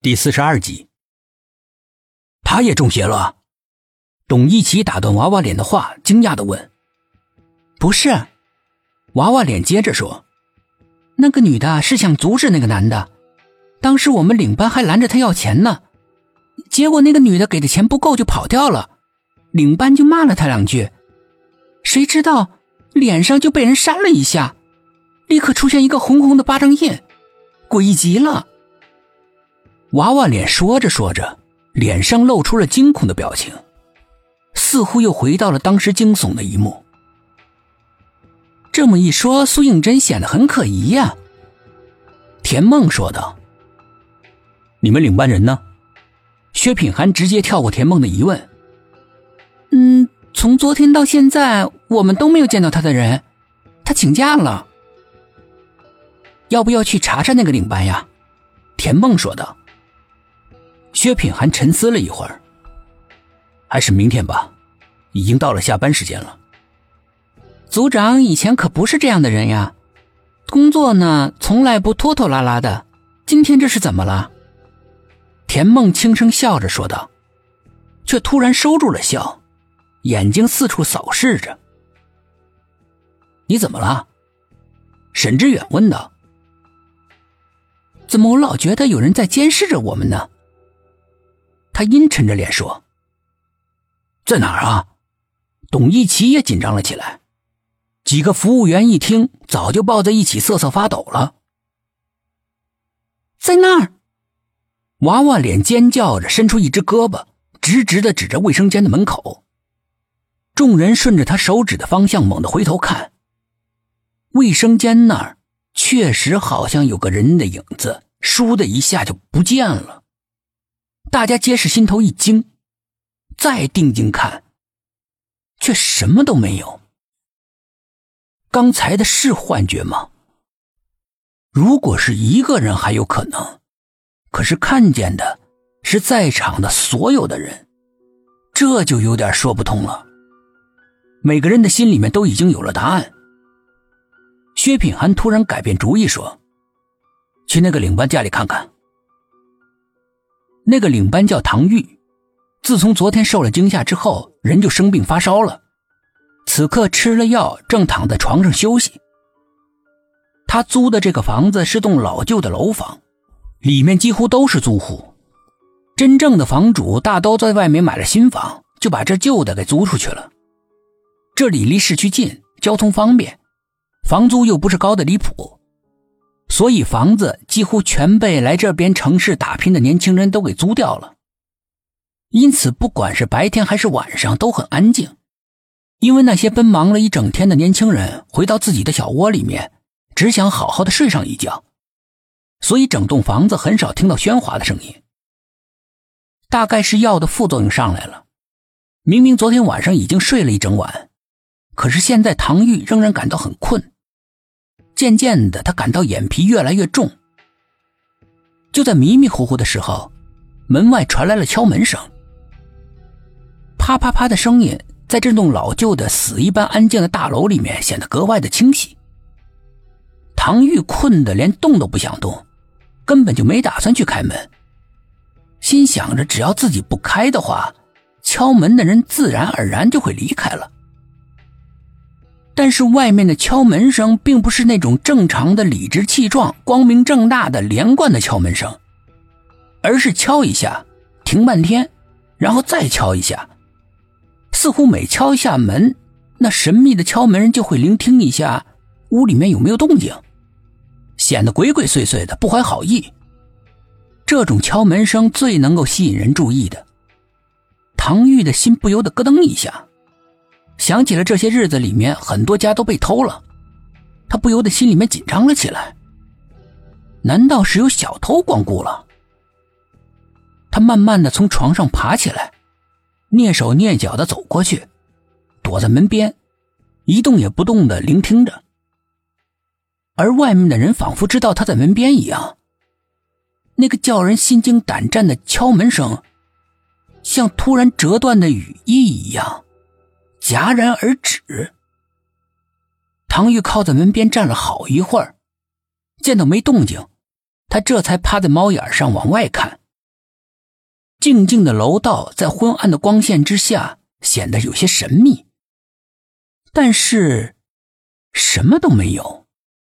第四十二集，他也中邪了。董一奇打断娃娃脸的话，惊讶的问：“不是？”娃娃脸接着说：“那个女的是想阻止那个男的，当时我们领班还拦着他要钱呢，结果那个女的给的钱不够就跑掉了，领班就骂了他两句，谁知道脸上就被人扇了一下，立刻出现一个红红的巴掌印，诡异极了。”娃娃脸说着说着，脸上露出了惊恐的表情，似乎又回到了当时惊悚的一幕。这么一说，苏应真显得很可疑呀。田梦说道：“你们领班人呢？”薛品涵直接跳过田梦的疑问：“嗯，从昨天到现在，我们都没有见到他的人，他请假了。要不要去查查那个领班呀？”田梦说道。薛品涵沉思了一会儿，还是明天吧，已经到了下班时间了。组长以前可不是这样的人呀，工作呢从来不拖拖拉拉的，今天这是怎么了？田梦轻声笑着说道，却突然收住了笑，眼睛四处扫视着。你怎么了？沈志远问道。怎么我老觉得有人在监视着我们呢？他阴沉着脸说：“在哪儿啊？”董一奇也紧张了起来。几个服务员一听，早就抱在一起瑟瑟发抖了。在那儿，娃娃脸尖叫着伸出一只胳膊，直直的指着卫生间的门口。众人顺着他手指的方向猛地回头看，卫生间那儿确实好像有个人的影子，倏的一下就不见了。大家皆是心头一惊，再定睛看，却什么都没有。刚才的是幻觉吗？如果是一个人还有可能，可是看见的是在场的所有的人，这就有点说不通了。每个人的心里面都已经有了答案。薛品涵突然改变主意说：“去那个领班家里看看。”那个领班叫唐玉，自从昨天受了惊吓之后，人就生病发烧了。此刻吃了药，正躺在床上休息。他租的这个房子是栋老旧的楼房，里面几乎都是租户。真正的房主大都在外面买了新房，就把这旧的给租出去了。这里离市区近，交通方便，房租又不是高的离谱。所以房子几乎全被来这边城市打拼的年轻人都给租掉了，因此不管是白天还是晚上都很安静，因为那些奔忙了一整天的年轻人回到自己的小窝里面，只想好好的睡上一觉，所以整栋房子很少听到喧哗的声音。大概是药的副作用上来了，明明昨天晚上已经睡了一整晚，可是现在唐玉仍然感到很困。渐渐的，他感到眼皮越来越重。就在迷迷糊糊的时候，门外传来了敲门声。啪啪啪的声音，在这栋老旧的死一般安静的大楼里面显得格外的清晰。唐玉困得连动都不想动，根本就没打算去开门，心想着只要自己不开的话，敲门的人自然而然就会离开了。但是外面的敲门声并不是那种正常的、理直气壮、光明正大的连贯的敲门声，而是敲一下，停半天，然后再敲一下，似乎每敲一下门，那神秘的敲门人就会聆听一下屋里面有没有动静，显得鬼鬼祟祟的，不怀好意。这种敲门声最能够吸引人注意的。唐玉的心不由得咯噔一下。想起了这些日子里面很多家都被偷了，他不由得心里面紧张了起来。难道是有小偷光顾了？他慢慢的从床上爬起来，蹑手蹑脚的走过去，躲在门边，一动也不动的聆听着。而外面的人仿佛知道他在门边一样，那个叫人心惊胆战的敲门声，像突然折断的羽翼一样。戛然而止。唐玉靠在门边站了好一会儿，见到没动静，他这才趴在猫眼上往外看。静静的楼道在昏暗的光线之下显得有些神秘，但是什么都没有。